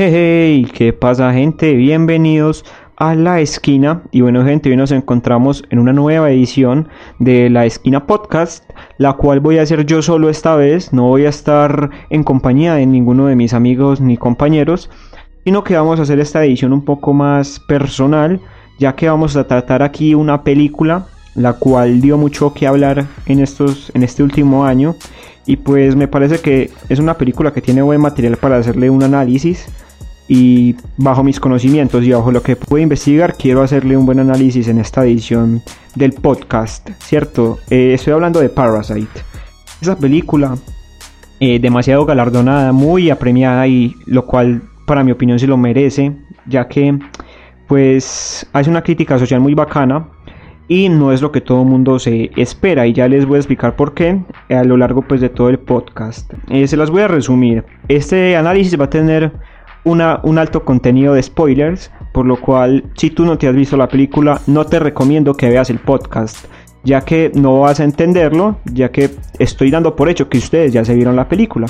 Hey, ¿qué pasa gente? Bienvenidos a La Esquina. Y bueno gente, hoy nos encontramos en una nueva edición de La Esquina Podcast, la cual voy a hacer yo solo esta vez. No voy a estar en compañía de ninguno de mis amigos ni compañeros, sino que vamos a hacer esta edición un poco más personal, ya que vamos a tratar aquí una película la cual dio mucho que hablar en, estos, en este último año. Y pues me parece que es una película que tiene buen material para hacerle un análisis. Y bajo mis conocimientos y bajo lo que puedo investigar, quiero hacerle un buen análisis en esta edición del podcast, ¿cierto? Eh, estoy hablando de Parasite. Esa película, eh, demasiado galardonada, muy apremiada y lo cual para mi opinión se lo merece, ya que pues hace una crítica social muy bacana y no es lo que todo mundo se espera y ya les voy a explicar por qué a lo largo pues de todo el podcast. Eh, se las voy a resumir. Este análisis va a tener una, un alto contenido de spoilers, por lo cual si tú no te has visto la película no te recomiendo que veas el podcast, ya que no vas a entenderlo, ya que estoy dando por hecho que ustedes ya se vieron la película.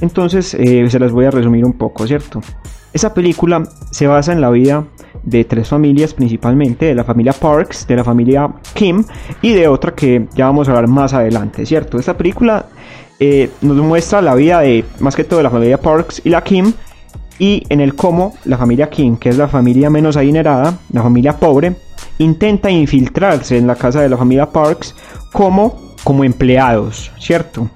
Entonces eh, se las voy a resumir un poco, ¿cierto? Esa película se basa en la vida de tres familias principalmente, de la familia Parks, de la familia Kim y de otra que ya vamos a hablar más adelante, ¿cierto? Esta película eh, nos muestra la vida de más que todo de la familia Parks y la Kim y en el cómo la familia Kim, que es la familia menos adinerada, la familia pobre, intenta infiltrarse en la casa de la familia Parks como, como empleados, ¿cierto?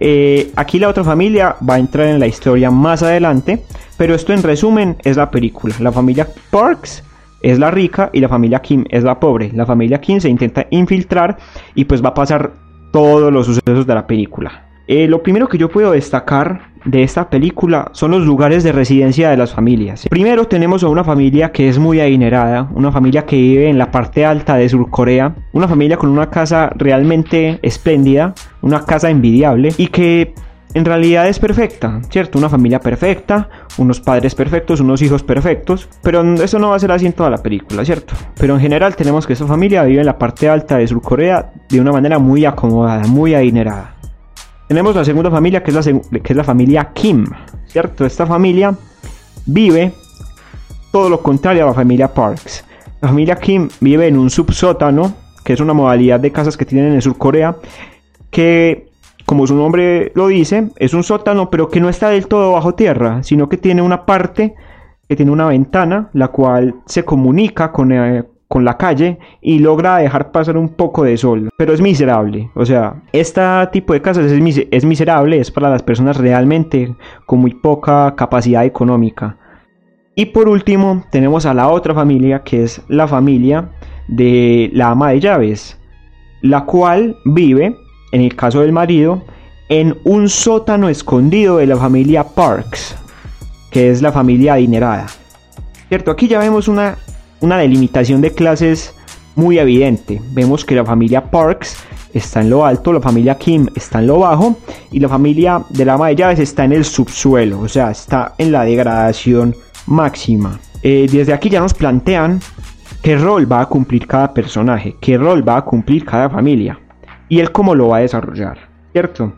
Eh, aquí la otra familia va a entrar en la historia más adelante, pero esto en resumen es la película. La familia Parks es la rica y la familia Kim es la pobre. La familia Kim se intenta infiltrar y pues va a pasar todos los sucesos de la película. Eh, lo primero que yo puedo destacar de esta película son los lugares de residencia de las familias. Primero tenemos a una familia que es muy adinerada, una familia que vive en la parte alta de Surcorea, una familia con una casa realmente espléndida, una casa envidiable y que en realidad es perfecta, ¿cierto? Una familia perfecta, unos padres perfectos, unos hijos perfectos, pero eso no va a ser así en toda la película, ¿cierto? Pero en general tenemos que esta familia vive en la parte alta de Surcorea de una manera muy acomodada, muy adinerada. Tenemos la segunda familia que es la, que es la familia Kim, ¿cierto? Esta familia vive todo lo contrario a la familia Parks. La familia Kim vive en un subsótano, que es una modalidad de casas que tienen en Surcorea, que como su nombre lo dice, es un sótano, pero que no está del todo bajo tierra, sino que tiene una parte que tiene una ventana, la cual se comunica con, eh, con la calle y logra dejar pasar un poco de sol, pero es miserable. O sea, este tipo de casas es, es miserable, es para las personas realmente con muy poca capacidad económica. Y por último, tenemos a la otra familia, que es la familia de la ama de llaves, la cual vive, en el caso del marido, en un sótano escondido de la familia Parks, que es la familia adinerada. Cierto, aquí ya vemos una una delimitación de clases muy evidente. Vemos que la familia Parks está en lo alto, la familia Kim está en lo bajo y la familia de la ama de llaves está en el subsuelo, o sea, está en la degradación máxima. Eh, desde aquí ya nos plantean qué rol va a cumplir cada personaje, qué rol va a cumplir cada familia y él cómo lo va a desarrollar, ¿cierto?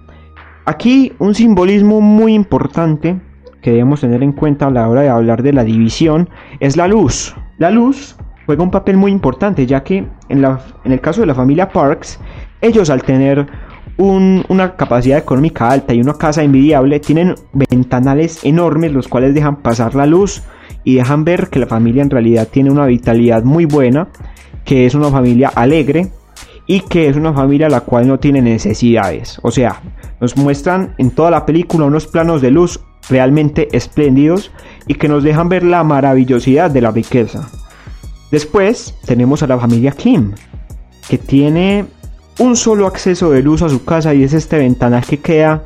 Aquí un simbolismo muy importante que debemos tener en cuenta a la hora de hablar de la división es la luz. La luz juega un papel muy importante ya que en, la, en el caso de la familia Parks, ellos al tener una capacidad económica alta y una casa envidiable tienen ventanales enormes los cuales dejan pasar la luz y dejan ver que la familia en realidad tiene una vitalidad muy buena, que es una familia alegre y que es una familia la cual no tiene necesidades. O sea, nos muestran en toda la película unos planos de luz realmente espléndidos y que nos dejan ver la maravillosidad de la riqueza. Después tenemos a la familia Kim, que tiene un solo acceso de luz a su casa y es este ventanal que queda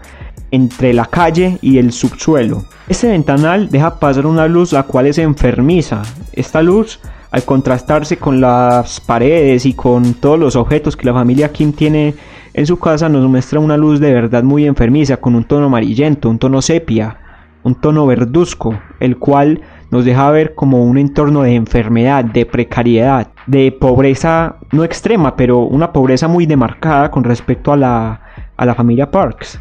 entre la calle y el subsuelo. Este ventanal deja pasar una luz la cual es enfermiza. Esta luz, al contrastarse con las paredes y con todos los objetos que la familia Kim tiene en su casa, nos muestra una luz de verdad muy enfermiza, con un tono amarillento, un tono sepia, un tono verduzco, el cual nos deja ver como un entorno de enfermedad, de precariedad, de pobreza no extrema, pero una pobreza muy demarcada con respecto a la, a la familia Parks.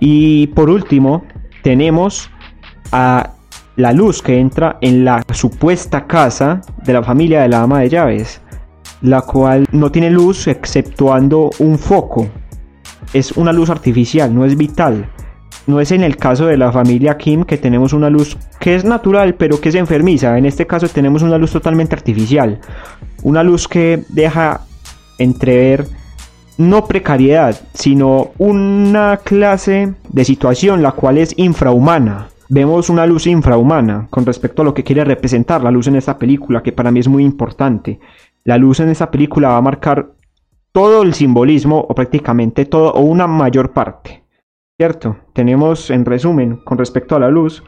Y por último, tenemos a la luz que entra en la supuesta casa de la familia de la ama de llaves, la cual no tiene luz exceptuando un foco. Es una luz artificial, no es vital. No es en el caso de la familia Kim que tenemos una luz que es natural pero que es enfermiza. En este caso tenemos una luz totalmente artificial. Una luz que deja entrever no precariedad, sino una clase de situación la cual es infrahumana. Vemos una luz infrahumana con respecto a lo que quiere representar la luz en esta película, que para mí es muy importante. La luz en esta película va a marcar todo el simbolismo, o prácticamente todo, o una mayor parte. ¿Cierto? Tenemos, en resumen, con respecto a la luz,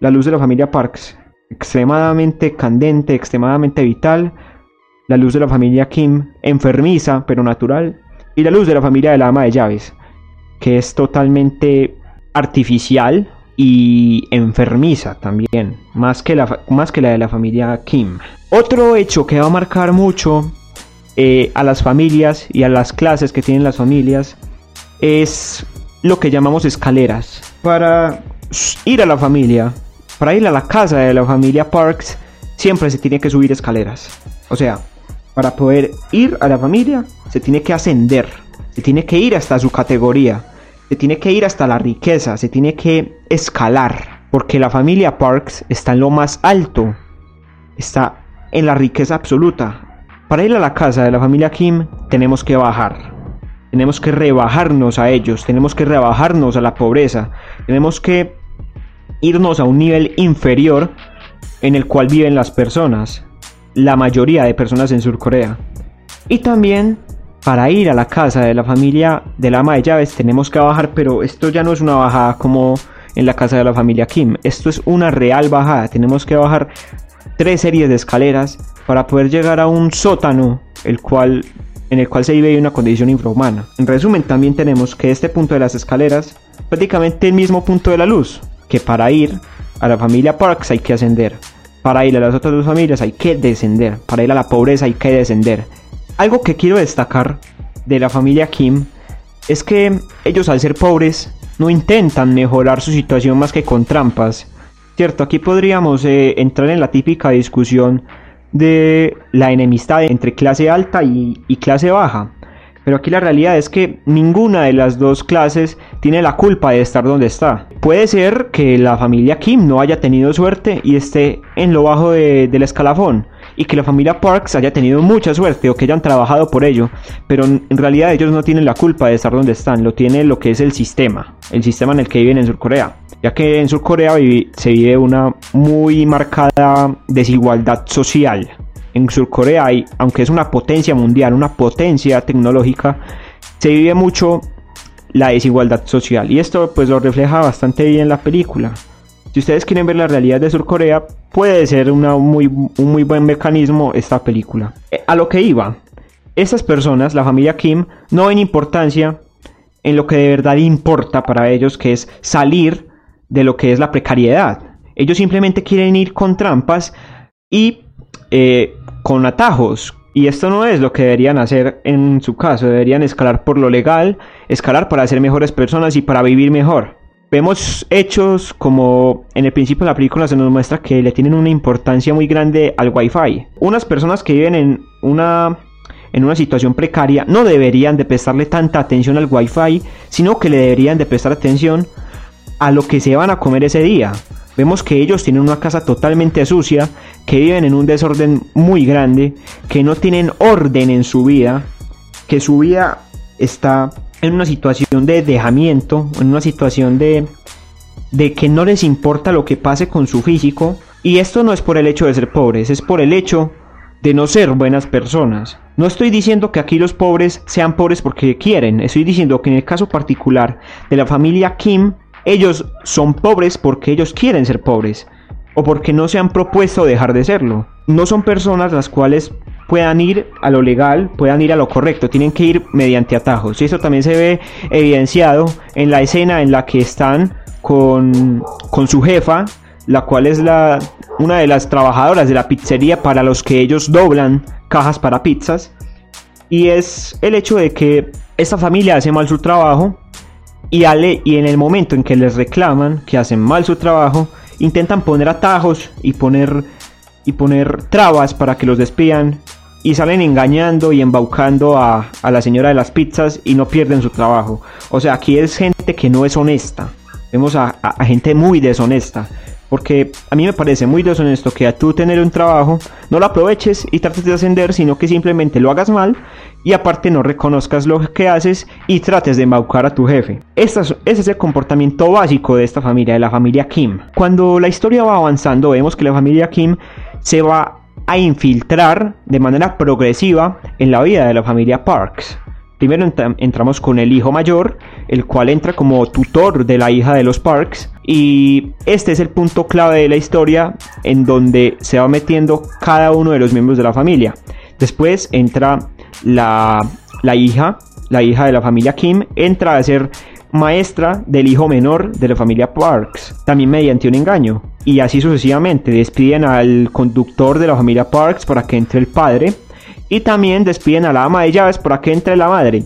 la luz de la familia Parks, extremadamente candente, extremadamente vital, la luz de la familia Kim, enfermiza pero natural, y la luz de la familia de la ama de llaves, que es totalmente artificial y enfermiza también, más que la, más que la de la familia Kim. Otro hecho que va a marcar mucho eh, a las familias y a las clases que tienen las familias es lo que llamamos escaleras. Para ir a la familia, para ir a la casa de la familia Parks, siempre se tiene que subir escaleras. O sea, para poder ir a la familia, se tiene que ascender, se tiene que ir hasta su categoría, se tiene que ir hasta la riqueza, se tiene que escalar, porque la familia Parks está en lo más alto, está en la riqueza absoluta. Para ir a la casa de la familia Kim, tenemos que bajar. Tenemos que rebajarnos a ellos, tenemos que rebajarnos a la pobreza, tenemos que irnos a un nivel inferior en el cual viven las personas, la mayoría de personas en Sur Corea. Y también para ir a la casa de la familia de la ama de llaves tenemos que bajar, pero esto ya no es una bajada como en la casa de la familia Kim, esto es una real bajada, tenemos que bajar tres series de escaleras para poder llegar a un sótano, el cual en el cual se vive una condición infrahumana. En resumen, también tenemos que este punto de las escaleras, prácticamente el mismo punto de la luz, que para ir a la familia Parks hay que ascender, para ir a las otras dos familias hay que descender, para ir a la pobreza hay que descender. Algo que quiero destacar de la familia Kim es que ellos al ser pobres no intentan mejorar su situación más que con trampas. Cierto, aquí podríamos eh, entrar en la típica discusión de la enemistad entre clase alta y, clase baja. Pero aquí la realidad es que ninguna de las dos clases tiene la culpa de estar donde está. Puede ser que la familia Kim no haya tenido suerte y esté en lo bajo del escalafón. Y que la familia Parks haya tenido mucha suerte o que hayan trabajado por ello. Pero en realidad ellos no tienen la culpa de estar donde están. Lo tiene lo que es el sistema. El sistema en el que viven en Sur Corea ya que en Sur Corea se vive una muy marcada desigualdad social. En Sur Corea, hay, aunque es una potencia mundial, una potencia tecnológica, se vive mucho la desigualdad social y esto pues lo refleja bastante bien la película. Si ustedes quieren ver la realidad de Sur Corea, puede ser muy, un muy buen mecanismo esta película. Eh, a lo que iba, estas personas, la familia Kim, no ven importancia en lo que de verdad importa para ellos, que es salir de lo que es la precariedad. Ellos simplemente quieren ir con trampas y eh, con atajos. Y esto no es lo que deberían hacer en su caso. Deberían escalar por lo legal, escalar para ser mejores personas y para vivir mejor. Vemos hechos como en el principio de la película se nos muestra que le tienen una importancia muy grande al wifi. Unas personas que viven en una en una situación precaria no deberían de prestarle tanta atención al wifi, sino que le deberían de prestar atención a lo que se van a comer ese día. Vemos que ellos tienen una casa totalmente sucia, que viven en un desorden muy grande, que no tienen orden en su vida, que su vida está en una situación de dejamiento, en una situación de, de que no les importa lo que pase con su físico. Y esto no es por el hecho de ser pobres, es por el hecho de no ser buenas personas. No estoy diciendo que aquí los pobres sean pobres porque quieren, estoy diciendo que en el caso particular de la familia Kim, ellos son pobres porque ellos quieren ser pobres o porque no se han propuesto dejar de serlo. No son personas las cuales puedan ir a lo legal, puedan ir a lo correcto, tienen que ir mediante atajos. Y eso también se ve evidenciado en la escena en la que están con, con su jefa, la cual es la, una de las trabajadoras de la pizzería para los que ellos doblan cajas para pizzas. Y es el hecho de que esta familia hace mal su trabajo y, y en el momento en que les reclaman que hacen mal su trabajo, intentan poner atajos y poner, y poner trabas para que los despidan y salen engañando y embaucando a, la señora de las pizzas y no pierden su trabajo. O sea, aquí es gente que no es honesta. Vemos a, a gente muy deshonesta. Porque a mí me parece muy deshonesto que a tú tener un trabajo no lo aproveches y trates de ascender, sino que simplemente lo hagas mal y aparte no reconozcas lo que haces y trates de embaucar a tu jefe. Este es, ese es el comportamiento básico de esta familia, de la familia Kim. Cuando la historia va avanzando, vemos que la familia Kim se va a infiltrar de manera progresiva en la vida de la familia Parks. Primero entramos con el hijo mayor, el cual entra como tutor de la hija de los Parks. Y este es el punto clave de la historia en donde se va metiendo cada uno de los miembros de la familia. Después entra la, la hija, la hija de la familia Kim, entra a ser maestra del hijo menor de la familia Parks, también mediante un engaño. Y así sucesivamente, despiden al conductor de la familia Parks para que entre el padre y también despiden a la ama de llaves para que entre la madre.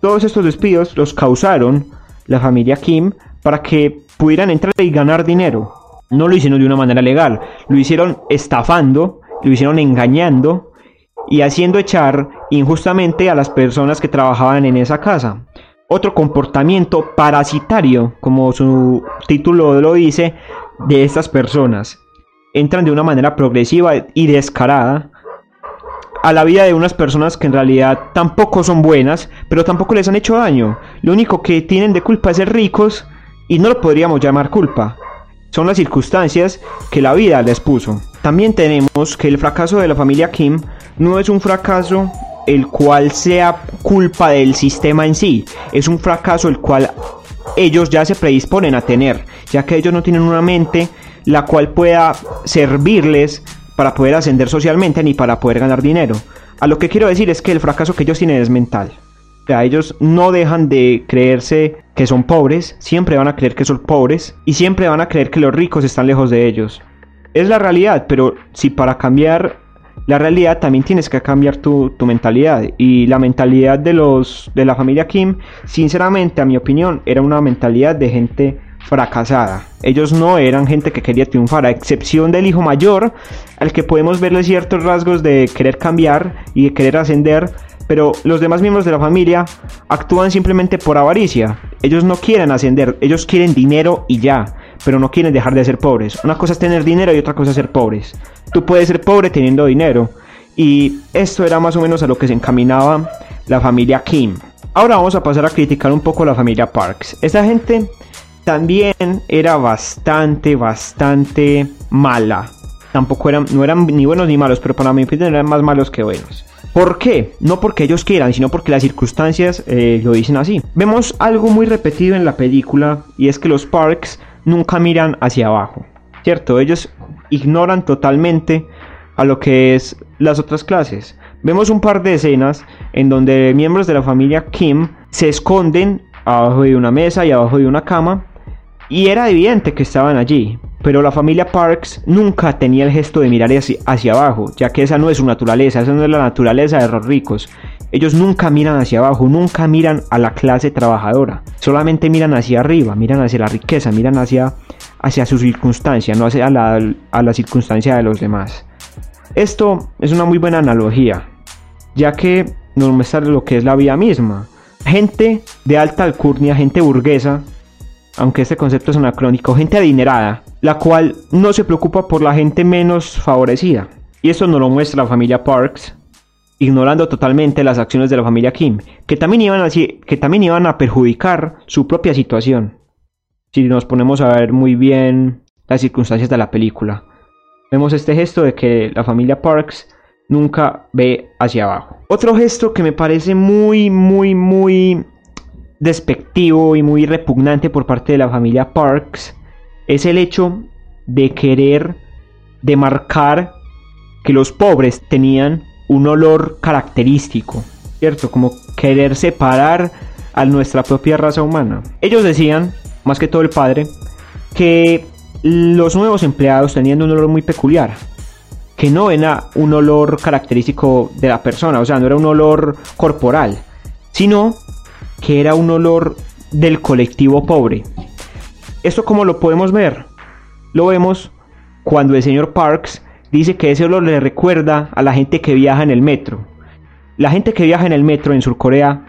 Todos estos despidos los causaron la familia Kim para que pudieran entrar y ganar dinero. No lo hicieron de una manera legal, lo hicieron estafando, lo hicieron engañando y haciendo echar injustamente a las personas que trabajaban en esa casa. Otro comportamiento parasitario, como su título lo dice, de estas personas. Entran de una manera progresiva y descarada a la vida de unas personas que en realidad tampoco son buenas, pero tampoco les han hecho daño. Lo único que tienen de culpa es ser ricos y no lo podríamos llamar culpa. Son las circunstancias que la vida les puso. También tenemos que el fracaso de la familia Kim no es un fracaso el cual sea culpa del sistema en sí, es un fracaso el cual ellos ya se predisponen a tener, ya que ellos no tienen una mente la cual pueda servirles para poder ascender socialmente ni para poder ganar dinero. A lo que quiero decir es que el fracaso que ellos tienen es mental. O sea, ellos no dejan de creerse que son pobres, siempre van a creer que son pobres y siempre van a creer que los ricos están lejos de ellos. Es la realidad, pero si para cambiar la realidad también tienes que cambiar tu, tu, mentalidad. Y la mentalidad de los de la familia Kim, sinceramente, a mi opinión, era una mentalidad de gente fracasada. Ellos no eran gente que quería triunfar, a excepción del hijo mayor, al que podemos verle ciertos rasgos de querer cambiar y de querer ascender, pero los demás miembros de la familia actúan simplemente por avaricia. Ellos no quieren ascender, ellos quieren dinero y ya, pero no quieren dejar de ser pobres. Una cosa es tener dinero y otra cosa es ser pobres. Tú puedes ser pobre teniendo dinero. Y esto era más o menos a lo que se encaminaba la familia Kim. Ahora vamos a pasar a criticar un poco la familia Parks. Esta gente también era bastante, bastante mala. Tampoco eran, no eran ni buenos ni malos, pero para mi opinión eran más malos que buenos. ¿Por qué? No porque ellos quieran, sino porque las circunstancias eh, lo dicen así. Vemos algo muy repetido en la película y es que los Parks nunca miran hacia abajo, ¿cierto? Ellos ignoran totalmente a lo que es las otras clases. Vemos un par de escenas en donde miembros de la familia Kim se esconden abajo de una mesa y abajo de una cama y era evidente que estaban allí, pero la familia Parks nunca tenía el gesto de mirar hacia, abajo, ya que esa no es su naturaleza, esa no es la naturaleza de los ricos. Ellos nunca miran hacia abajo, nunca miran a la clase trabajadora, solamente miran hacia arriba, miran hacia la riqueza, miran hacia, hacia su circunstancia, no hacia la, a la circunstancia de los demás. Esto es una muy buena analogía, ya que nos muestra lo que es la vida misma. Gente de alta alcurnia, gente burguesa, aunque este concepto es anacrónico, gente adinerada, la cual no se preocupa por la gente menos favorecida. Y eso nos lo muestra la familia Parks, ignorando totalmente las acciones de la familia Kim, que también iban a, que también iban a perjudicar su propia situación. Si nos ponemos a ver muy bien las circunstancias de la película, vemos este gesto de que la familia Parks nunca ve hacia abajo. Otro gesto que me parece muy, muy, muy despectivo y muy repugnante por parte de la familia Parks es el hecho de querer demarcar que los pobres tenían un olor característico, ¿cierto? Como querer separar a nuestra propia raza humana. Ellos decían, más que todo el padre, que los nuevos empleados tenían un olor muy peculiar, que no era un olor característico de la persona, o sea, no era un olor corporal, sino que era un olor del colectivo pobre. ¿Esto cómo lo podemos ver? lo vemos cuando el señor Parks dice que ese olor le recuerda a la gente que viaja en el metro. La gente que viaja en el metro en Surcorea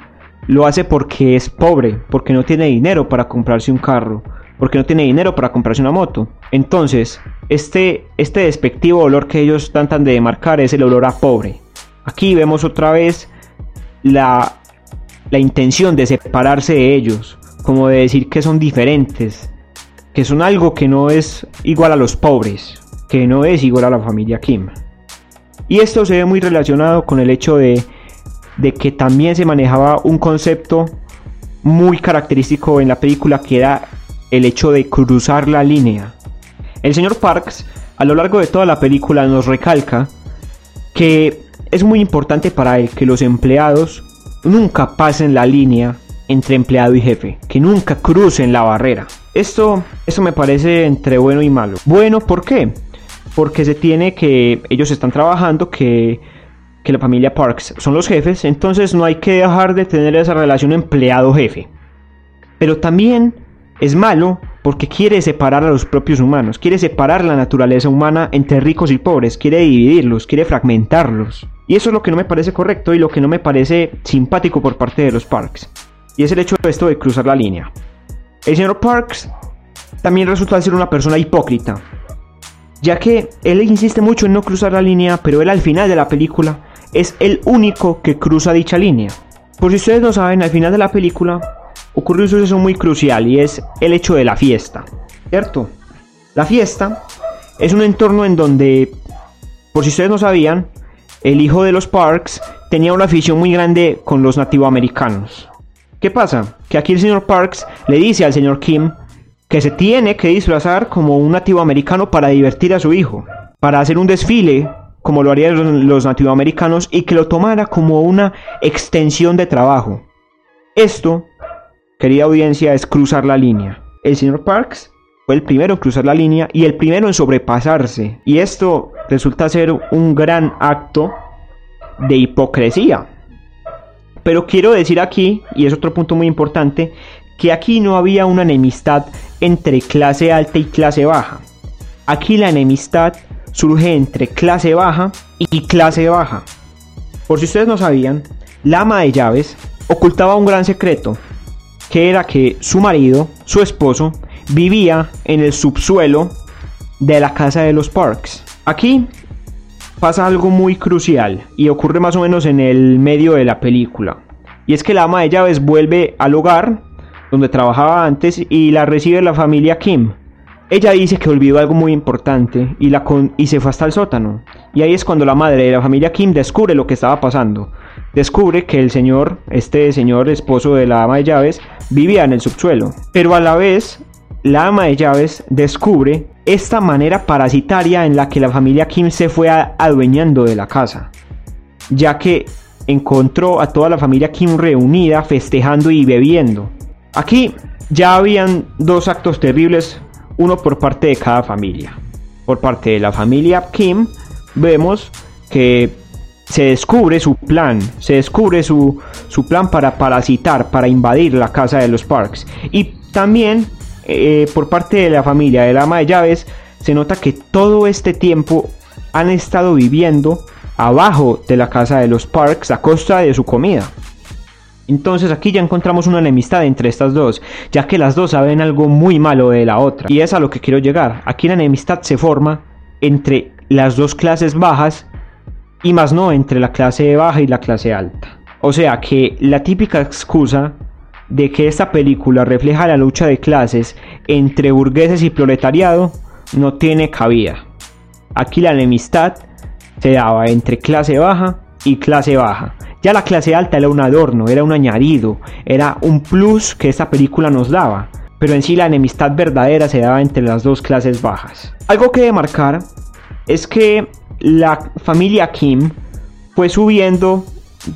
lo hace porque es pobre, porque no tiene dinero para comprarse un carro, porque no tiene dinero para comprarse una moto. Entonces, este, este despectivo olor que ellos tratan de demarcar es el olor a pobre. Aquí vemos otra vez la, la intención de separarse de ellos, como de decir que son diferentes, que son algo que no es igual a los pobres, que no es igual a la familia Kim. Y esto se ve muy relacionado con el hecho de, de que también se manejaba un concepto muy característico en la película que era el hecho de cruzar la línea. El señor Parks a lo largo de toda la película nos recalca que es muy importante para él que los empleados nunca pasen la línea entre empleado y jefe, que nunca crucen la barrera. Esto, esto me parece entre bueno y malo. Bueno, ¿por qué? Porque se tiene que ellos están trabajando, que, que la familia Parks son los jefes, entonces no hay que dejar de tener esa relación empleado-jefe. Pero también es malo porque quiere separar a los propios humanos, quiere separar la naturaleza humana entre ricos y pobres, quiere dividirlos, quiere fragmentarlos. Y eso es lo que no me parece correcto y lo que no me parece simpático por parte de los Parks. Y es el hecho de esto de cruzar la línea. El señor Parks también resulta ser una persona hipócrita, ya que él insiste mucho en no cruzar la línea, pero él al final de la película es el único que cruza dicha línea. Por si ustedes no saben, al final de la película ocurre un suceso muy crucial y es el hecho de la fiesta, ¿cierto? La fiesta es un entorno en donde, por si ustedes no sabían, el hijo de los Parks tenía una afición muy grande con los nativoamericanos. ¿Qué pasa? Que aquí el señor Parks le dice al señor Kim que se tiene que disfrazar como un nativo americano para divertir a su hijo, para hacer un desfile como lo harían los nativoamericanos y que lo tomara como una extensión de trabajo. Esto querida audiencia, es cruzar la línea. El señor Parks fue el primero en cruzar la línea y el primero en sobrepasarse. Y esto resulta ser un gran acto de hipocresía. Pero quiero decir aquí, y es otro punto muy importante, que aquí no había una enemistad entre clase alta y clase baja. Aquí la enemistad surge entre clase baja y clase baja. Por si ustedes no sabían, la ama de llaves ocultaba un gran secreto que era que su marido, su esposo, vivía en el subsuelo de la casa de los Parks. Aquí pasa algo muy crucial y ocurre más o menos en el medio de la película. Y es que la ama de llaves vuelve al hogar donde trabajaba antes y la recibe la familia Kim. Ella dice que olvidó algo muy importante y, la y se fue hasta el sótano. Y ahí es cuando la madre de la familia Kim descubre lo que estaba pasando. Descubre que el señor, este señor esposo de la ama de llaves, vivía en el subsuelo. Pero a la vez, la ama de llaves descubre esta manera parasitaria en la que la familia Kim se fue adueñando de la casa. Ya que encontró a toda la familia Kim reunida festejando y bebiendo. Aquí ya habían dos actos terribles, uno por parte de cada familia. Por parte de la familia Kim vemos que se descubre su plan, se descubre su, plan para parasitar, para invadir la casa de los Parks. Y también eh, por parte de la familia del ama de llaves se nota que todo este tiempo han estado viviendo abajo de la casa de los Parks a costa de su comida. Entonces aquí ya encontramos una enemistad entre estas dos, ya que las dos saben algo muy malo de la otra. Y es a lo que quiero llegar. Aquí la enemistad se forma entre las dos clases bajas y más no entre la clase baja y la clase alta. O sea que la típica excusa de que esta película refleja la lucha de clases entre burgueses y proletariado no tiene cabida. Aquí la enemistad se daba entre clase baja y clase baja. Ya la clase alta era un adorno, era un añadido, era un plus que esta película nos daba. Pero en sí la enemistad verdadera se daba entre las dos clases bajas. Algo que demarcar es que la familia Kim fue subiendo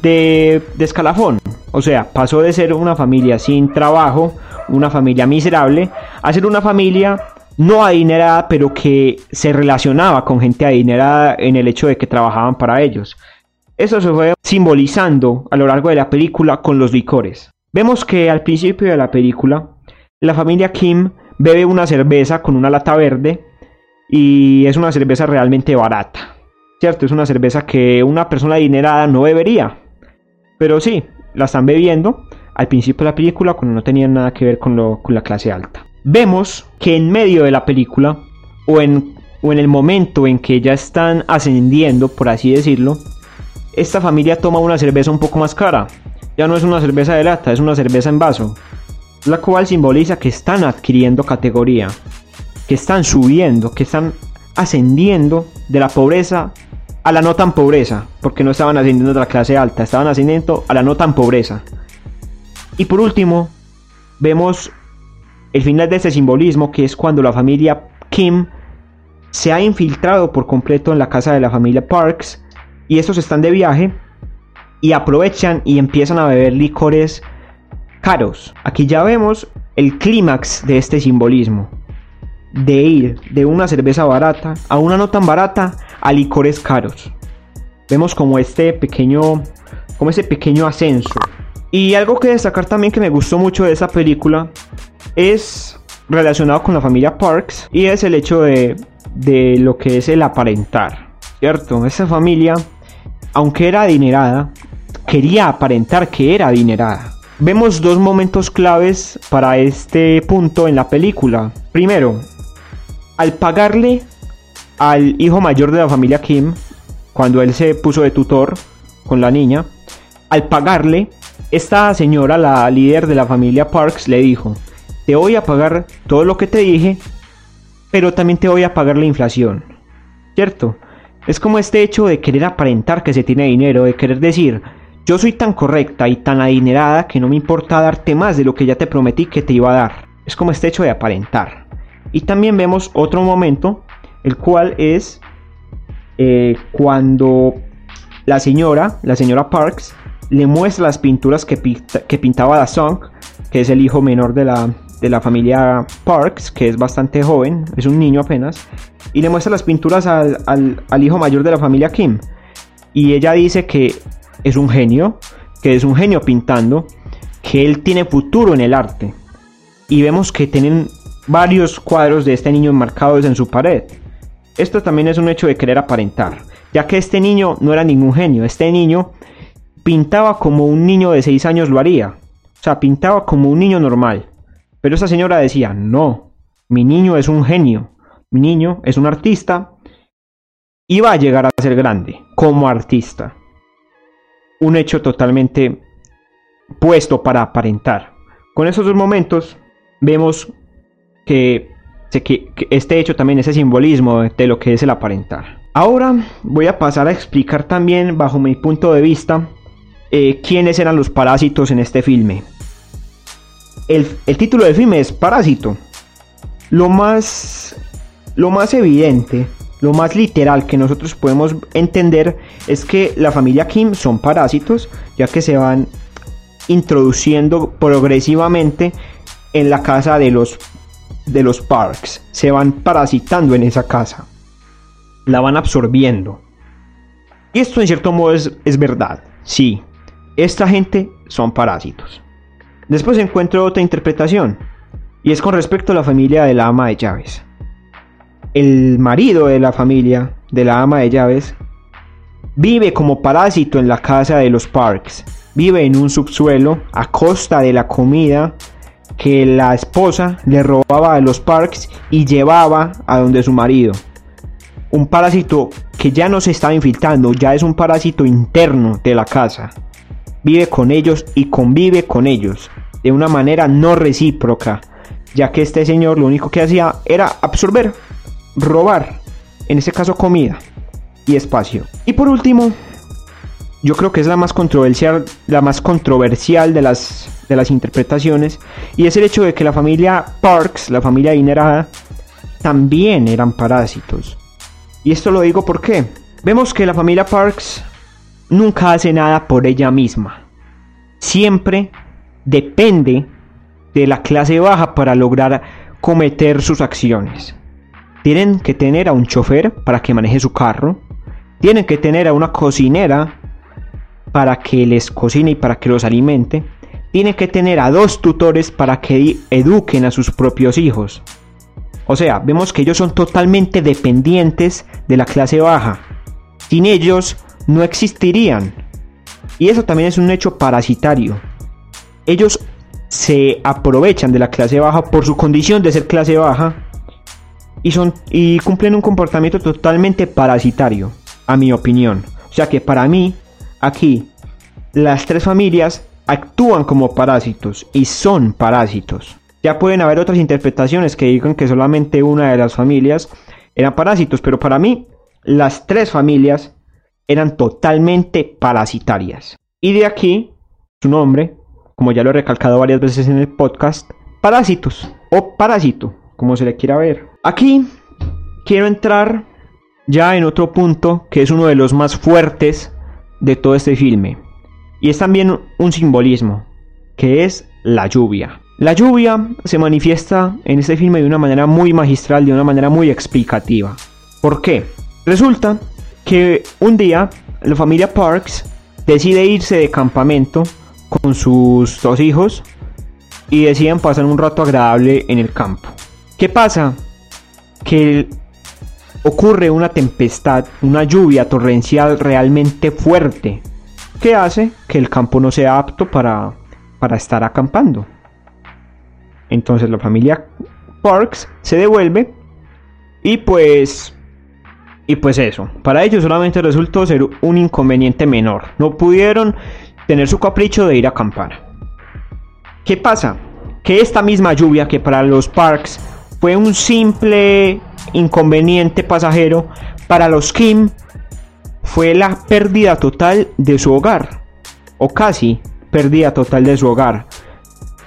de, escalafón. O sea, pasó de ser una familia sin trabajo, una familia miserable, a ser una familia no adinerada, pero que se relacionaba con gente adinerada en el hecho de que trabajaban para ellos. Eso se fue simbolizando a lo largo de la película con los licores. Vemos que al principio de la película, la familia Kim bebe una cerveza con una lata verde y es una cerveza realmente barata. ¿Cierto? Es una cerveza que una persona adinerada no bebería. Pero sí, la están bebiendo al principio de la película cuando no tenían nada que ver con, lo, con la clase alta. Vemos que en medio de la película, o en, o en el momento en que ya están ascendiendo, por así decirlo, esta familia toma una cerveza un poco más cara. Ya no es una cerveza de lata, es una cerveza en vaso. La cual simboliza que están adquiriendo categoría, que están subiendo, que están ascendiendo de la pobreza a la no tan pobreza, porque no estaban ascendiendo de la clase alta, estaban ascendiendo a la no tan pobreza. Y por último, vemos el final de este simbolismo, que es cuando la familia Kim se ha infiltrado por completo en la casa de la familia Parks y estos están de viaje y aprovechan y empiezan a beber licores caros. Aquí ya vemos el clímax de este simbolismo. De ir de una cerveza barata a una no tan barata a licores caros. Vemos como este pequeño, como ese pequeño ascenso. Y algo que destacar también que me gustó mucho de esa película es relacionado con la familia Parks y es el hecho de, de lo que es el aparentar. ¿Cierto? Esa familia, aunque era adinerada, quería aparentar que era adinerada. Vemos dos momentos claves para este punto en la película. Primero, al pagarle al hijo mayor de la familia Kim, cuando él se puso de tutor con la niña, al pagarle, esta señora, la líder de la familia Parks, le dijo, te voy a pagar todo lo que te dije, pero también te voy a pagar la inflación. ¿Cierto? Es como este hecho de querer aparentar que se tiene dinero, de querer decir, yo soy tan correcta y tan adinerada que no me importa darte más de lo que ya te prometí que te iba a dar. Es como este hecho de aparentar. Y también vemos otro momento, el cual es eh, cuando la señora, la señora Parks, le muestra las pinturas que, que pintaba Da Song, que es el hijo menor de la, de la familia Parks, que es bastante joven, es un niño apenas, y le muestra las pinturas al, al hijo mayor de la familia Kim. Y ella dice que es un genio, que es un genio pintando, que él tiene futuro en el arte. Y vemos que tienen varios cuadros de este niño enmarcados en su pared. Esto también es un hecho de querer aparentar, ya que este niño no era ningún genio, este niño pintaba como un niño de 6 años lo haría, o sea, pintaba como un niño normal. Pero esa señora decía, no, mi niño es un genio, mi niño es un artista y va a llegar a ser grande como artista un hecho totalmente puesto para aparentar. Con esos dos momentos vemos que, este hecho también, ese simbolismo de lo que es el aparentar. Ahora voy a pasar a explicar también, bajo mi punto de vista, eh, quiénes eran los parásitos en este filme. El, título del filme es Parásito. Lo más, lo más evidente lo más literal que nosotros podemos entender es que la familia Kim son parásitos, ya que se van introduciendo progresivamente en la casa de los, de los Parks. Se van parasitando en esa casa. La van absorbiendo. Y esto en cierto modo es, es verdad. Sí, esta gente son parásitos. Después encuentro otra interpretación. Y es con respecto a la familia de la ama de llaves el marido de la familia, de la ama de llaves, vive como parásito en la casa de los Parks. Vive en un subsuelo a costa de la comida que la esposa le robaba a los Parks y llevaba a donde su marido. Un parásito que ya no se está infiltrando, ya es un parásito interno de la casa. Vive con ellos y convive con ellos de una manera no recíproca, ya que este señor lo único que hacía era absorber robar, en este caso comida y espacio. Y por último, yo creo que es la más controversial, la más controversial de las, de las interpretaciones, y es el hecho de que la familia Parks, la familia adinerada, también eran parásitos. Y esto lo digo porque vemos que la familia Parks nunca hace nada por ella misma. Siempre depende de la clase baja para lograr cometer sus acciones. Tienen que tener a un chofer para que maneje su carro. Tienen que tener a una cocinera para que les cocine y para que los alimente. Tienen que tener a dos tutores para que eduquen a sus propios hijos. O sea, vemos que ellos son totalmente dependientes de la clase baja. Sin ellos no existirían. Y eso también es un hecho parasitario. Ellos se aprovechan de la clase baja por su condición de ser clase baja y, son, y cumplen un comportamiento totalmente parasitario, a mi opinión. O sea que para mí, aquí, las tres familias actúan como parásitos y son parásitos. Ya pueden haber otras interpretaciones que digan que solamente una de las familias eran parásitos, pero para mí las tres familias eran totalmente parasitarias. Y de aquí su nombre, como ya lo he recalcado varias veces en el podcast, parásitos o parásito, como se le quiera ver. Aquí quiero entrar ya en otro punto que es uno de los más fuertes de todo este filme. Y es también un simbolismo, que es la lluvia. La lluvia se manifiesta en este filme de una manera muy magistral, de una manera muy explicativa. ¿Por qué? Resulta que un día la familia Parks decide irse de campamento con sus dos hijos y deciden pasar un rato agradable en el campo. ¿Qué pasa? Que ocurre una tempestad, una lluvia torrencial realmente fuerte, que hace que el campo no sea apto para, para estar acampando. Entonces la familia Parks se devuelve y pues y pues eso, para ellos solamente resultó ser un inconveniente menor. No pudieron tener su capricho de ir a acampar. ¿Qué pasa? Que esta misma lluvia que para los Parks fue un simple inconveniente pasajero, para los Kim fue la pérdida total de su hogar. O casi pérdida total de su hogar.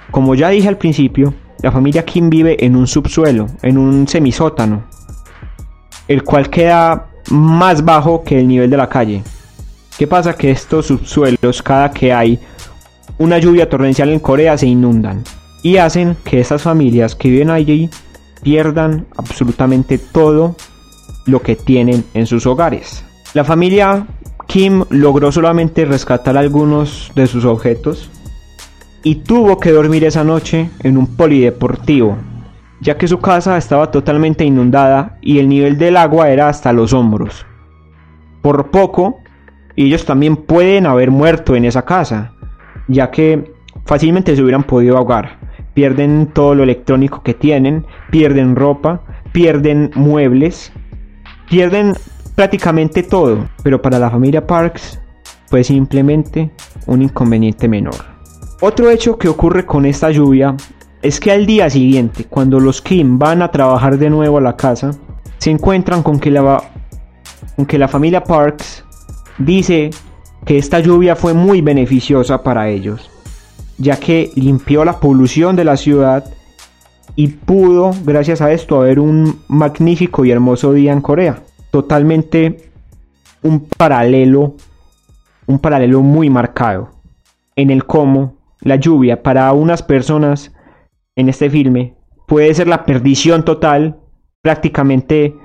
Como ya dije al principio, la familia Kim vive en un subsuelo, en un semisótano el cual queda más bajo que el nivel de la calle. ¿Qué pasa? Que estos subsuelos, cada que hay una lluvia torrencial en Corea, se inundan y hacen que estas familias que viven allí pierdan absolutamente todo lo que tienen en sus hogares. La familia Kim logró solamente rescatar algunos de sus objetos y tuvo que dormir esa noche en un polideportivo ya que su casa estaba totalmente inundada y el nivel del agua era hasta los hombros. Por poco, ellos también pueden haber muerto en esa casa, ya que fácilmente se hubieran podido ahogar. Pierden todo lo electrónico que tienen, pierden ropa, pierden muebles, pierden prácticamente todo. Pero para la familia Parks fue simplemente un inconveniente menor. Otro hecho que ocurre con esta lluvia es que al día siguiente, cuando los Kim van a trabajar de nuevo a la casa, se encuentran con que la, que la familia Parks dice que esta lluvia fue muy beneficiosa para ellos, ya que limpió la polución de la ciudad y pudo, gracias a esto, haber un magnífico y hermoso día en Corea. Totalmente un paralelo, un paralelo muy marcado en el cómo la lluvia para unas personas en este filme puede ser la perdición total, prácticamente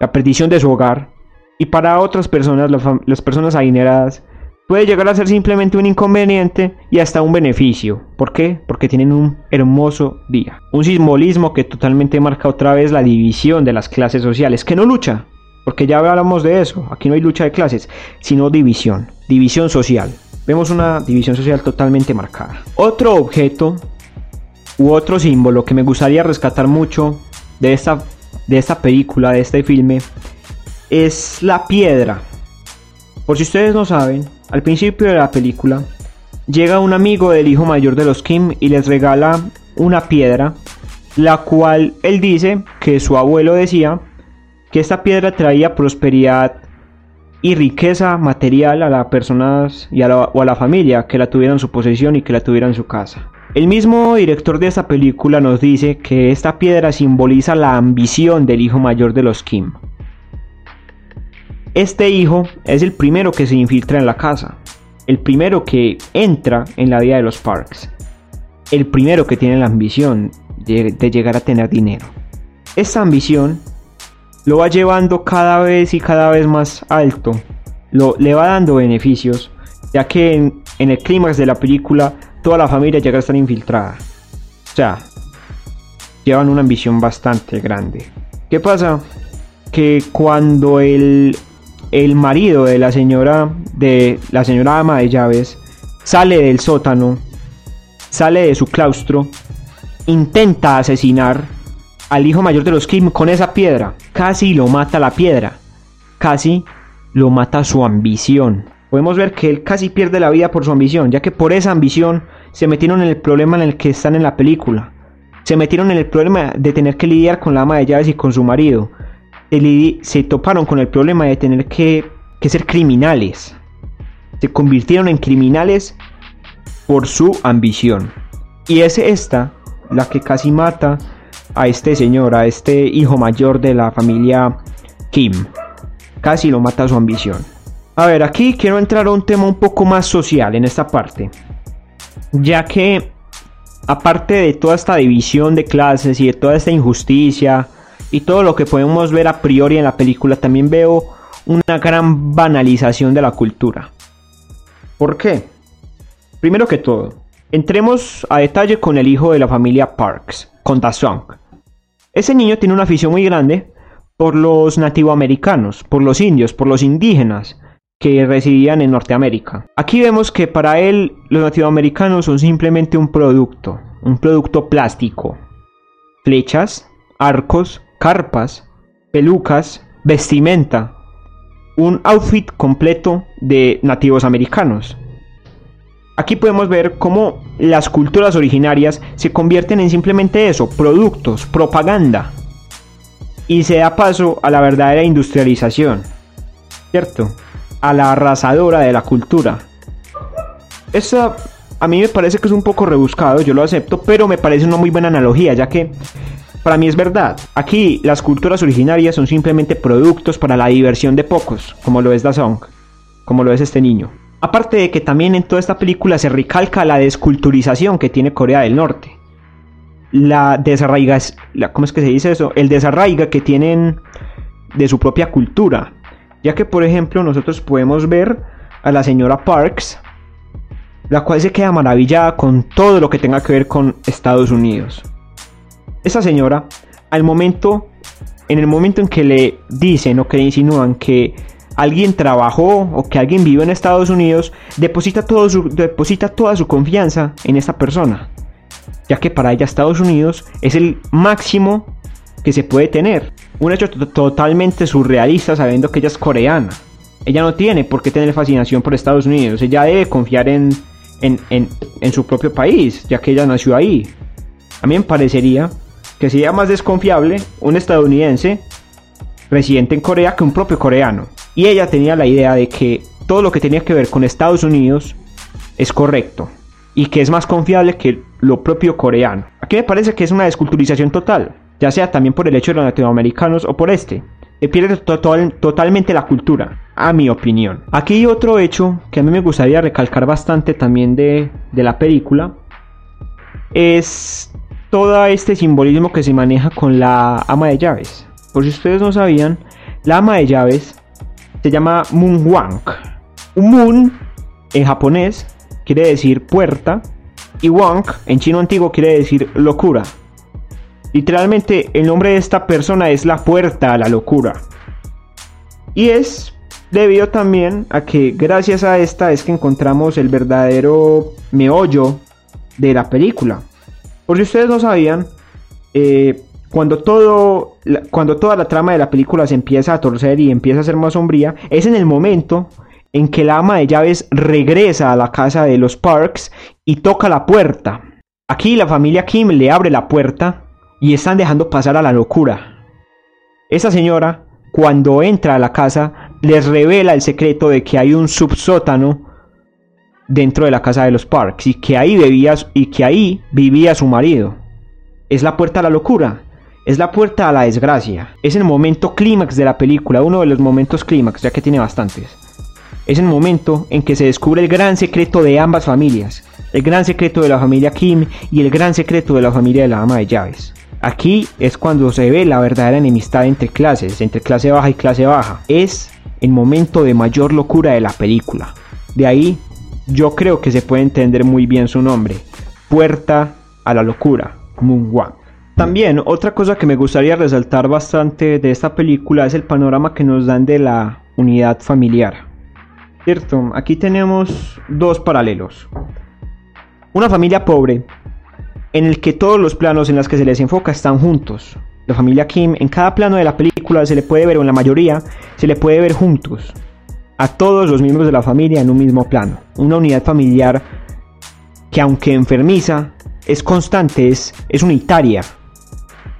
la perdición de su hogar, y para otras personas, las personas adineradas, puede llegar a ser simplemente un inconveniente y hasta un beneficio. ¿Por qué? Porque tienen un hermoso día. Un simbolismo que totalmente marca otra vez la división de las clases sociales, que no lucha, porque ya hablamos de eso, aquí no hay lucha de clases, sino división, división social. Vemos una división social totalmente marcada. Otro objeto u otro símbolo que me gustaría rescatar mucho de esta, de esta película, de este filme, es la piedra. Por si ustedes no saben, al principio de la película llega un amigo del hijo mayor de los Kim y les regala una piedra, la cual él dice que su abuelo decía que esta piedra traía prosperidad y riqueza material a las personas y o a la familia que la tuvieran en su posesión y que la tuvieran en su casa. El mismo director de esta película nos dice que esta piedra simboliza la ambición del hijo mayor de los Kim. Este hijo es el primero que se infiltra en la casa, el primero que entra en la vida de los Parks, el primero que tiene la ambición de, llegar a tener dinero. Esta ambición lo va llevando cada vez y cada vez más alto, lo, le va dando beneficios, ya que en, en el clímax de la película toda la familia llega a estar infiltrada. O sea, llevan una ambición bastante grande. ¿Qué pasa? Que cuando el, el marido de la señora de la señora ama de llaves sale del sótano, sale de su claustro, intenta asesinar al hijo mayor de los Kim con esa piedra. Casi lo mata la piedra. Casi lo mata su ambición. Podemos ver que él casi pierde la vida por su ambición, ya que por esa ambición se metieron en el problema en el que están en la película. Se metieron en el problema de tener que lidiar con la ama de llaves y con su marido. Se toparon con el problema de tener que, que ser criminales. Se convirtieron en criminales por su ambición. Y es esta la que casi mata a este señor, a este hijo mayor de la familia Kim. Casi lo mata su ambición. A ver, aquí quiero entrar a un tema un poco más social en esta parte. Ya que, aparte de toda esta división de clases y de toda esta injusticia y todo lo que podemos ver a priori en la película, también veo una gran banalización de la cultura. ¿Por qué? Primero que todo, entremos a detalle con el hijo de la familia Parks, con Song. Ese niño tiene una afición muy grande por los nativoamericanos, por los indios, por los indígenas que residían en Norteamérica. Aquí vemos que para él los nativoamericanos son simplemente un producto, un producto plástico. Flechas, arcos, carpas, pelucas, vestimenta, un outfit completo de nativos americanos. Aquí podemos ver cómo las culturas originarias se convierten en simplemente eso, productos, propaganda. Y se da paso a la verdadera industrialización, ¿cierto? A la arrasadora de la cultura. Eso a mí me parece que es un poco rebuscado, yo lo acepto, pero me parece una muy buena analogía, ya que para mí es verdad. Aquí las culturas originarias son simplemente productos para la diversión de pocos, como lo es Da Song, como lo es este niño. Aparte de que también en toda esta película se recalca la desculturización que tiene Corea del Norte. La desarraiga, ¿cómo es que se dice eso? El desarraiga que tienen de su propia cultura. Ya que, por ejemplo, nosotros podemos ver a la señora Parks, la cual se queda maravillada con todo lo que tenga que ver con Estados Unidos. Esa señora, al momento, en el momento en que le dicen o que le insinúan que alguien trabajó o que alguien vive en Estados Unidos, deposita, todo su, deposita toda su confianza en esa persona. Ya que para ella Estados Unidos es el máximo que se puede tener. Un hecho totalmente surrealista sabiendo que ella es coreana. Ella no tiene por qué tener fascinación por Estados Unidos. Ella debe confiar en, en, su propio país, ya que ella nació ahí. A mí me parecería que sería más desconfiable un estadounidense residente en Corea que un propio coreano. Y ella tenía la idea de que todo lo que tenía que ver con Estados Unidos es correcto y que es más confiable que lo propio coreano. Aquí me parece que es una desculturización total, ya sea también por el hecho de los latinoamericanos o por este. Se pierde totalmente la cultura, a mi opinión. Aquí hay otro hecho que a mí me gustaría recalcar bastante también de, de la película. Es todo este simbolismo que se maneja con la ama de llaves. Por si ustedes no sabían, la ama de llaves se llama Wang. Un Moon en japonés quiere decir puerta y Wang en chino antiguo quiere decir locura. Literalmente el nombre de esta persona es la puerta a la locura. Y es debido también a que gracias a esta es que encontramos el verdadero meollo de la película. Por si ustedes no sabían, eh, cuando, todo, cuando toda la trama de la película se empieza a torcer y empieza a ser más sombría, es en el momento en que la ama de llaves regresa a la casa de los Parks y toca la puerta. Aquí la familia Kim le abre la puerta y están dejando pasar a la locura. Esa señora, cuando entra a la casa, les revela el secreto de que hay un subsótano dentro de la casa de los Parks y que ahí bebía y que ahí vivía su marido. Es la puerta a la locura es la puerta a la desgracia. Es el momento clímax de la película, uno de los momentos clímax, ya que tiene bastantes. Es el momento en que se descubre el gran secreto de ambas familias, el gran secreto de la familia Kim y el gran secreto de la familia de la ama de llaves. Aquí es cuando se ve la verdadera enemistad entre clases, entre clase baja y clase baja. Es el momento de mayor locura de la película. De ahí yo creo que se puede entender muy bien su nombre, Puerta a la Locura, Moonwang. También otra cosa que me gustaría resaltar bastante de esta película es el panorama que nos dan de la unidad familiar. ¿Cierto? Aquí tenemos dos paralelos. Una familia pobre, en el que todos los planos en los que se les enfoca están juntos. La familia Kim, en cada plano de la película se le puede ver, o en la mayoría, se le puede ver juntos. A todos los miembros de la familia en un mismo plano. Una unidad familiar que aunque enfermiza, es constante, es, es unitaria.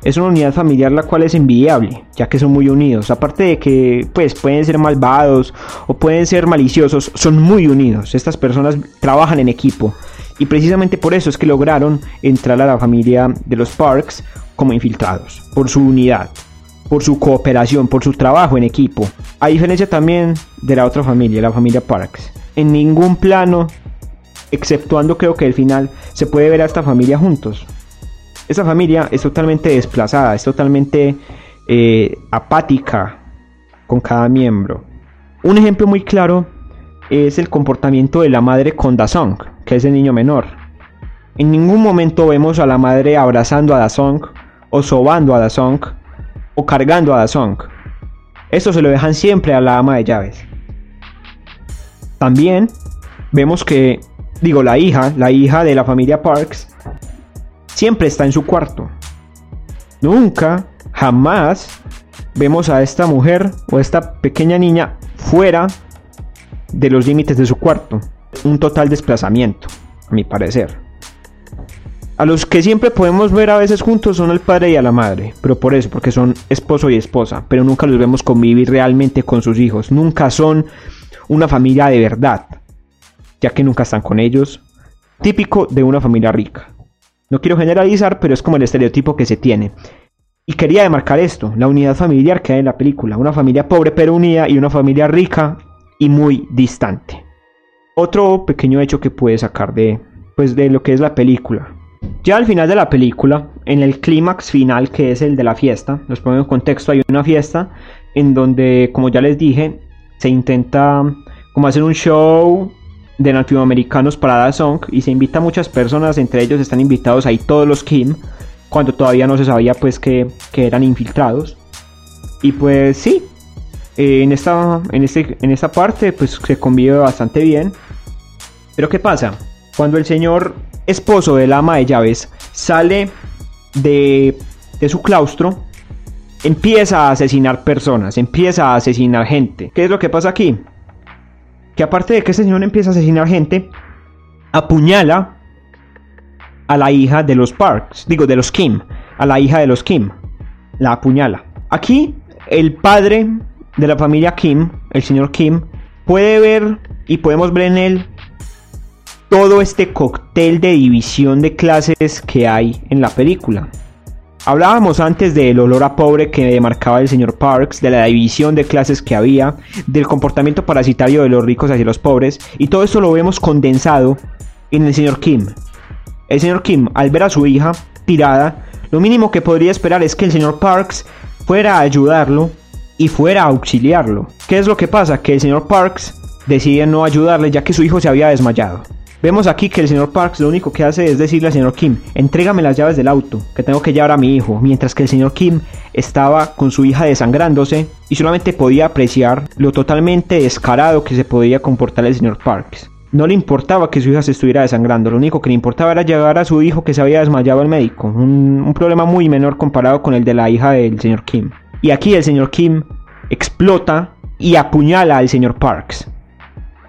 Es una unidad familiar la cual es envidiable, ya que son muy unidos. Aparte de que pues pueden ser malvados o pueden ser maliciosos, son muy unidos. Estas personas trabajan en equipo y precisamente por eso es que lograron entrar a la familia de los Parks como infiltrados, por su unidad, por su cooperación, por su trabajo en equipo. A diferencia también de la otra familia, la familia Parks. En ningún plano, exceptuando creo que el final, se puede ver a esta familia juntos. Esta familia es totalmente desplazada, es totalmente eh, apática con cada miembro. Un ejemplo muy claro es el comportamiento de la madre con Dasong, que es el niño menor. En ningún momento vemos a la madre abrazando a Dasong, o sobando a Dasong, o cargando a Dasong. Esto se lo dejan siempre a la ama de llaves. También vemos que, digo, la hija, la hija de la familia Parks, siempre está en su cuarto. Nunca, jamás vemos a esta mujer o esta pequeña niña fuera de los límites de su cuarto. Un total desplazamiento, a mi parecer. A los que siempre podemos ver a veces juntos son el padre y a la madre, pero por eso, porque son esposo y esposa, pero nunca los vemos convivir realmente con sus hijos, nunca son una familia de verdad, ya que nunca están con ellos, típico de una familia rica. No quiero generalizar, pero es como el estereotipo que se tiene. Y quería demarcar esto, la unidad familiar que hay en la película, una familia pobre pero unida y una familia rica y muy distante. Otro pequeño hecho que puede sacar de, pues, de lo que es la película. Ya al final de la película, en el clímax final que es el de la fiesta, nos ponemos en contexto, hay una fiesta en donde, como ya les dije, se intenta como hacer un show de latinoamericanos para Da Song y se invita a muchas personas, entre ellos están invitados ahí todos los Kim, cuando todavía no se sabía pues que, que eran infiltrados. Y pues sí, eh, en, esta, en, este, en esta parte pues se convive bastante bien. Pero ¿qué pasa? Cuando el señor esposo del ama de llaves sale de, de su claustro, empieza a asesinar personas, empieza a asesinar gente. ¿Qué es lo que pasa aquí? Que aparte de que ese señor empieza a asesinar gente, apuñala a la hija de los Parks, digo de los Kim, a la hija de los Kim, la apuñala. Aquí el padre de la familia Kim, el señor Kim, puede ver y podemos ver en él todo este cóctel de división de clases que hay en la película. Hablábamos antes del olor a pobre que demarcaba el señor Parks, de la división de clases que había, del comportamiento parasitario de los ricos hacia los pobres, y todo esto lo vemos condensado en el señor Kim. El señor Kim, al ver a su hija tirada, lo mínimo que podría esperar es que el señor Parks fuera a ayudarlo y fuera a auxiliarlo. ¿Qué es lo que pasa? Que el señor Parks decide no ayudarle ya que su hijo se había desmayado. Vemos aquí que el señor Parks lo único que hace es decirle al señor Kim, entrégame las llaves del auto, que tengo que llevar a mi hijo, mientras que el señor Kim estaba con su hija desangrándose y solamente podía apreciar lo totalmente descarado que se podía comportar el señor Parks. No le importaba que su hija se estuviera desangrando, lo único que le importaba era llevar a su hijo que se había desmayado al médico, un, un problema muy menor comparado con el de la hija del señor Kim. Y aquí el señor Kim explota y apuñala al señor Parks.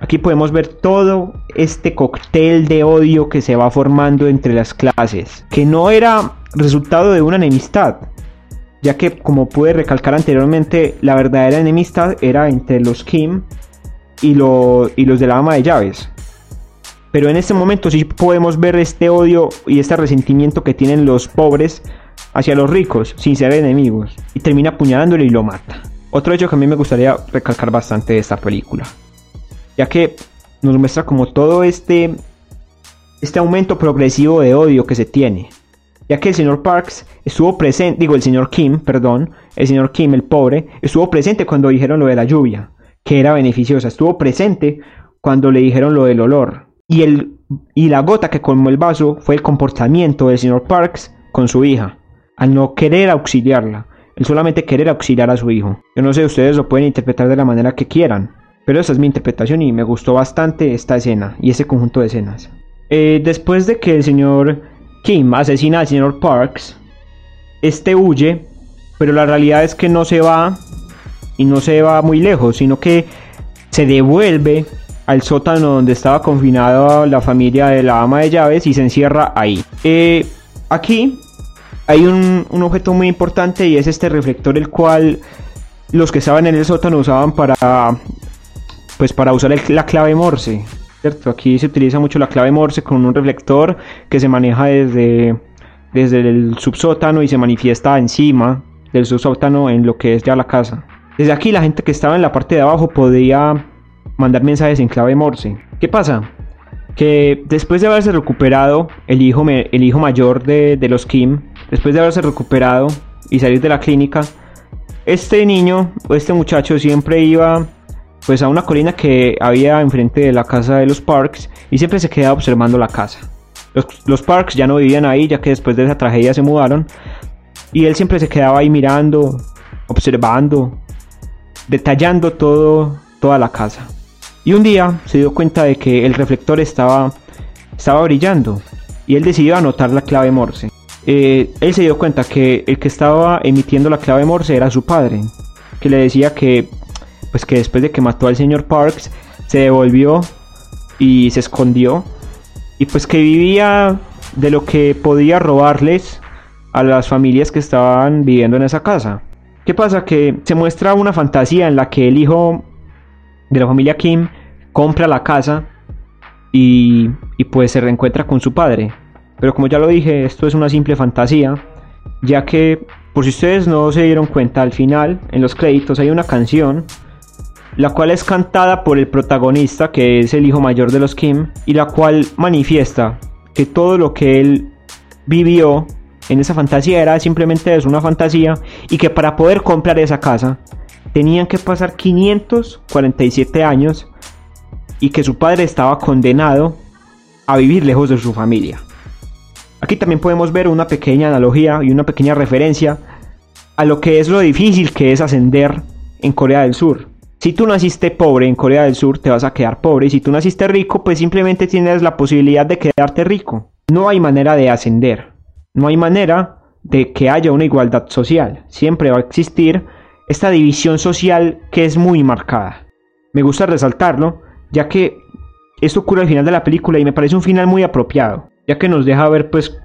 Aquí podemos ver todo este cóctel de odio que se va formando entre las clases, que no era resultado de una enemistad, ya que como pude recalcar anteriormente, la verdadera enemistad era entre los Kim y, y los de la ama de llaves. Pero en este momento sí podemos ver este odio y este resentimiento que tienen los pobres hacia los ricos sin ser enemigos y termina apuñalándolo y lo mata. Otro hecho que a mí me gustaría recalcar bastante de esta película, ya que nos muestra como todo este este aumento progresivo de odio que se tiene, ya que el señor Parks estuvo presente, digo el señor Kim, perdón, el señor Kim, el pobre, estuvo presente cuando dijeron lo de la lluvia, que era beneficiosa, estuvo presente cuando le dijeron lo del olor, y, el, y la gota que colmó el vaso fue el comportamiento del señor Parks con su hija al no querer auxiliarla, el solamente querer auxiliar a su hijo. Yo no sé, ustedes lo pueden interpretar de la manera que quieran, pero esa es mi interpretación y me gustó bastante esta escena y ese conjunto de escenas. Eh, después de que el señor Kim asesina al señor Parks, este huye, pero la realidad es que no se va y no se va muy lejos, sino que se devuelve al sótano donde estaba confinada la familia de la ama de llaves y se encierra ahí. Eh, aquí hay un, objeto muy importante y es este reflector el cual los que estaban en el sótano usaban para pues para usar la clave Morse. ¿cierto? Aquí se utiliza mucho la clave Morse con un reflector que se maneja desde, desde el subsótano y se manifiesta encima del subsótano en lo que es ya la casa. Desde aquí la gente que estaba en la parte de abajo podía mandar mensajes en clave Morse. ¿Qué pasa? Que después de haberse recuperado el hijo, el hijo mayor de, de los Kim, después de haberse recuperado y salir de la clínica, este niño o este muchacho siempre iba pues a una colina que había enfrente de la casa de los Parks y siempre se quedaba observando la casa. Los, los, Parks ya no vivían ahí ya que después de esa tragedia se mudaron y él siempre se quedaba ahí mirando, observando, detallando todo, toda la casa. Y un día se dio cuenta de que el reflector estaba, estaba brillando y él decidió anotar la clave Morse. Eh, él se dio cuenta que el que estaba emitiendo la clave Morse era su padre, que le decía que pues que después de que mató al señor Parks se devolvió y se escondió y pues que vivía de lo que podía robarles a las familias que estaban viviendo en esa casa. ¿Qué pasa? Que se muestra una fantasía en la que el hijo de la familia Kim compra la casa y, y pues se reencuentra con su padre. Pero como ya lo dije, esto es una simple fantasía, ya que por si ustedes no se dieron cuenta, al final, en los créditos hay una canción la cual es cantada por el protagonista, que es el hijo mayor de los Kim, y la cual manifiesta que todo lo que él vivió en esa fantasía era simplemente una fantasía y que para poder comprar esa casa tenían que pasar 547 años y que su padre estaba condenado a vivir lejos de su familia. Aquí también podemos ver una pequeña analogía y una pequeña referencia a lo que es lo difícil que es ascender en Corea del Sur. Si tú naciste pobre en Corea del Sur, te vas a quedar pobre. Y si tú naciste rico, pues simplemente tienes la posibilidad de quedarte rico. No hay manera de ascender. No hay manera de que haya una igualdad social. Siempre va a existir esta división social que es muy marcada. Me gusta resaltarlo, ya que esto ocurre al final de la película y me parece un final muy apropiado, ya que nos deja ver pues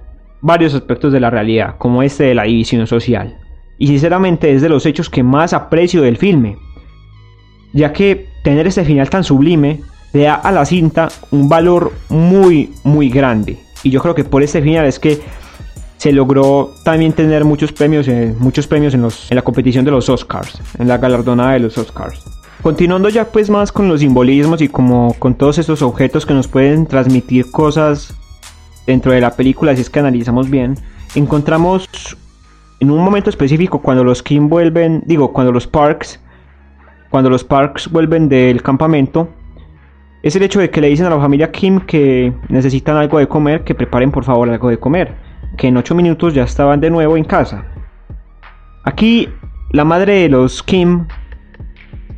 varios aspectos de la realidad, como este de la división social. Y sinceramente es de los hechos que más aprecio del filme, ya que tener ese final tan sublime le da a la cinta un valor muy, muy grande. Y yo creo que por este final es que se logró también tener muchos premios, en, muchos premios en, los, en la competición de los Oscars, en la galardonada de los Oscars. Continuando ya pues más con los simbolismos y como con todos estos objetos que nos pueden transmitir cosas dentro de la película, si es que analizamos bien, encontramos en un momento específico cuando los Kim vuelven, digo, cuando los Parks cuando los Parks vuelven del campamento, es el hecho de que le dicen a la familia Kim que necesitan algo de comer, que preparen por favor algo de comer, que en 8 minutos ya estaban de nuevo en casa. Aquí la madre de los Kim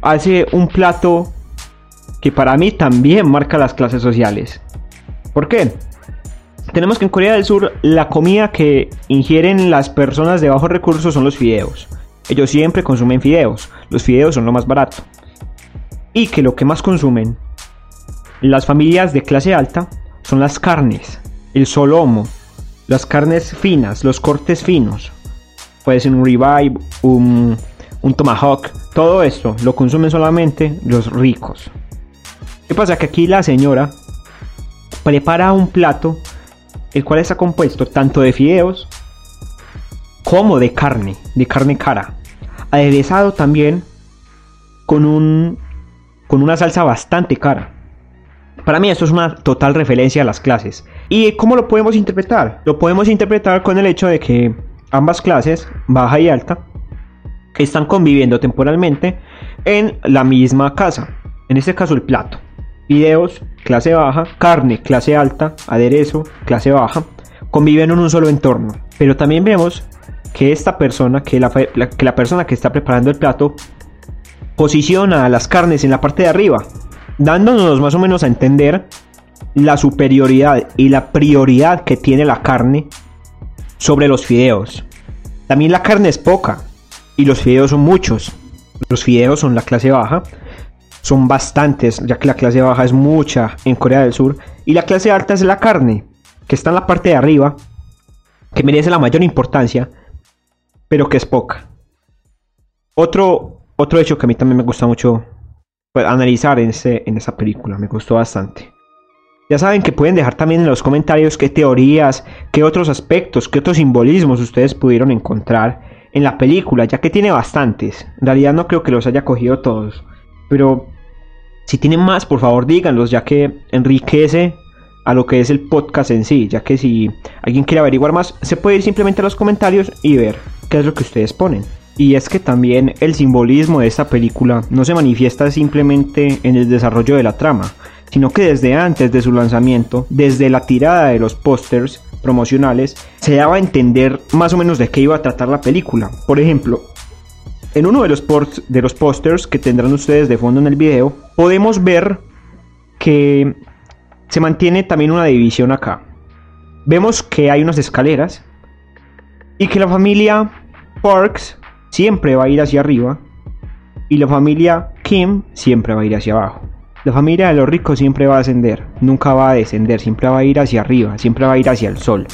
hace un plato que para mí también marca las clases sociales. ¿Por qué? Tenemos que en Corea del Sur la comida que ingieren las personas de bajos recursos son los fideos. Ellos siempre consumen fideos. Los fideos son lo más barato. Y que lo que más consumen las familias de clase alta son las carnes, el solomo, las carnes finas, los cortes finos. Puede ser un ribeye, un, un tomahawk. Todo esto lo consumen solamente los ricos. ¿Qué pasa? Que aquí la señora prepara un plato el cual está compuesto tanto de fideos como de carne, de carne cara. Aderezado también con, un, con una salsa bastante cara. Para mí esto es una total referencia a las clases. ¿Y cómo lo podemos interpretar? Lo podemos interpretar con el hecho de que ambas clases, baja y alta, están conviviendo temporalmente en la misma casa. En este caso el plato. Videos, clase baja, carne, clase alta, aderezo, clase baja, conviven en un solo entorno. Pero también vemos que esta persona, que la, que la persona que está preparando el plato, posiciona las carnes en la parte de arriba, dándonos más o menos a entender la superioridad y la prioridad que tiene la carne sobre los fideos. También la carne es poca y los fideos son muchos. Los fideos son la clase baja, son bastantes, ya que la clase baja es mucha en Corea del Sur y la clase alta es la carne, que está en la parte de arriba, que merece la mayor importancia, pero que es poca. Otro, otro hecho que a mí también me gusta mucho pues, analizar en, ese, en esa película, me gustó bastante. Ya saben que pueden dejar también en los comentarios qué teorías, qué otros aspectos, qué otros simbolismos ustedes pudieron encontrar en la película, ya que tiene bastantes. En realidad no creo que los haya cogido todos, pero si tienen más, por favor díganlos, ya que enriquece a lo que es el podcast en sí, ya que si alguien quiere averiguar más, se puede ir simplemente a los comentarios y ver qué es lo que ustedes ponen. Y es que también el simbolismo de esta película no se manifiesta simplemente en el desarrollo de la trama, sino que desde antes de su lanzamiento, desde la tirada de los pósters promocionales, se daba a entender más o menos de qué iba a tratar la película. Por ejemplo, en uno de los, pósters que tendrán ustedes de fondo en el video, podemos ver que se mantiene también una división acá. Vemos que hay unas escaleras y que la familia Parks siempre va a ir hacia arriba y la familia Kim siempre va a ir hacia abajo. La familia de los ricos siempre va a ascender, nunca va a descender, siempre va a ir hacia arriba, siempre va a ir hacia el sol.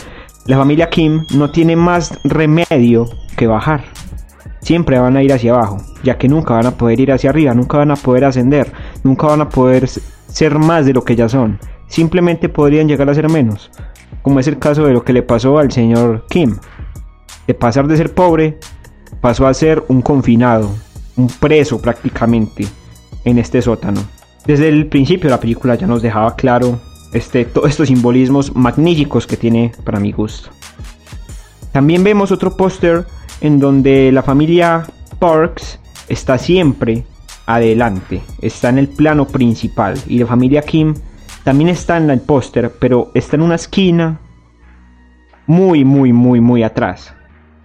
La familia Kim no tiene más remedio que bajar. Siempre van a ir hacia abajo, ya que nunca van a poder ir hacia arriba, nunca van a poder ascender, nunca van a poder ser más de lo que ya son. Simplemente podrían llegar a ser menos, como es el caso de lo que le pasó al señor Kim. De pasar de ser pobre, pasó a ser un confinado, un preso prácticamente en este sótano. Desde el principio la película ya nos dejaba claro este, todos estos simbolismos magníficos que tiene para mi gusto. También vemos otro póster en donde la familia Parks está siempre adelante, está en el plano principal y la familia Kim también está en el póster, pero está en una esquina muy, muy, muy, muy atrás.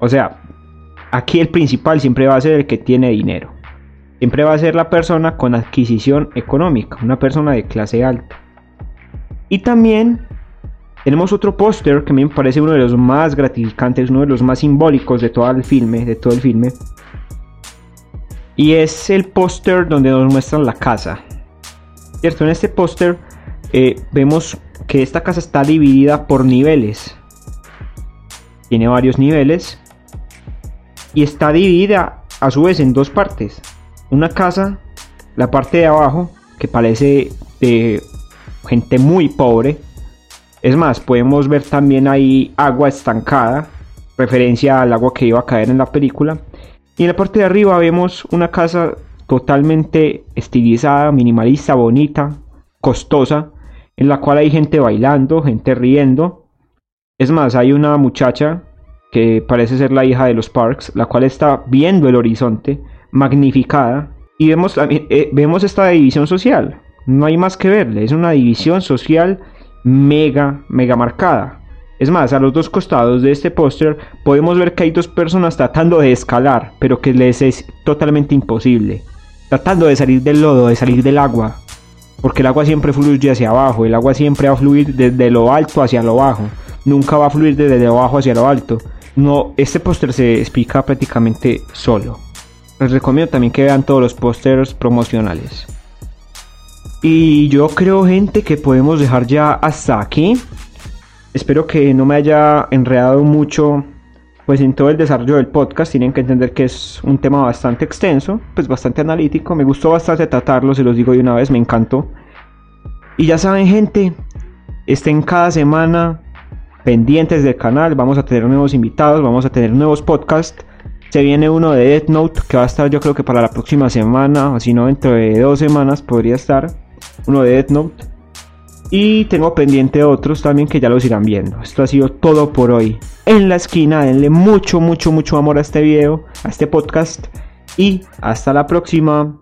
O sea, aquí el principal siempre va a ser el que tiene dinero siempre va a ser la persona con adquisición económica, una persona de clase alta. Y también tenemos otro póster que a mí me parece uno de los más gratificantes, uno de los más simbólicos de todo el filme, de todo el filme. Y es el póster donde nos muestran la casa. ¿Cierto? En este póster eh, vemos que esta casa está dividida por niveles. Tiene varios niveles. Y está dividida a su vez en dos partes una casa, la parte de abajo, que parece de gente muy pobre. Es más, podemos ver también ahí agua estancada, referencia al agua que iba a caer en la película. Y en la parte de arriba vemos una casa totalmente estilizada, minimalista, bonita, costosa, en la cual hay gente bailando, gente riendo. Es más, hay una muchacha que parece ser la hija de los Parks, la cual está viendo el horizonte magnificada y vemos, eh, vemos esta división social. No hay más que verle, es una división social mega, mega marcada. Es más, a los dos costados de este póster podemos ver que hay dos personas tratando de escalar, pero que les es totalmente imposible. Tratando de salir del lodo, de salir del agua. Porque el agua siempre fluye hacia abajo, el agua siempre va a fluir desde lo alto hacia lo bajo. Nunca va a fluir desde lo bajo hacia lo alto. No, este póster se explica prácticamente solo. Les recomiendo también que vean todos los pósters promocionales. Y yo creo, gente, que podemos dejar ya hasta aquí. Espero que no me haya enredado mucho pues en todo el desarrollo del podcast tienen que entender que es un tema bastante extenso, pues bastante analítico. Me gustó bastante tratarlo, se los digo de una vez, me encantó. Y ya saben, gente, estén cada semana pendientes del canal, vamos a tener nuevos invitados, vamos a tener nuevos podcasts. Se viene uno de Death Note que va a estar yo creo que para la próxima semana, o si no dentro de dos semanas podría estar. Uno de Death Note. Y tengo pendiente otros también que ya los irán viendo. Esto ha sido todo por hoy. En la esquina, denle mucho, mucho, mucho amor a este video, a este podcast. Y hasta la próxima.